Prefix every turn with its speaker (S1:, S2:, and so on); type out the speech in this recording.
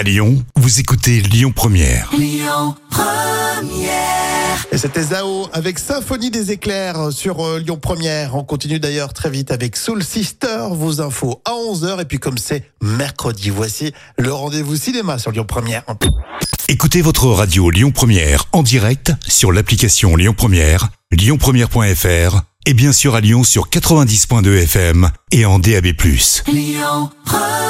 S1: À Lyon, vous écoutez Lyon Première.
S2: Et c'était Zao avec Symphonie des éclairs sur euh, Lyon Première. On continue d'ailleurs très vite avec Soul Sister, vos infos à 11h. Et puis comme c'est mercredi, voici le rendez-vous cinéma sur Lyon Première.
S1: Écoutez votre radio Lyon Première en direct sur l'application Lyon Première, lyonpremière.fr et bien sûr à Lyon sur 90.2 FM et en DAB+.
S3: Lyon Première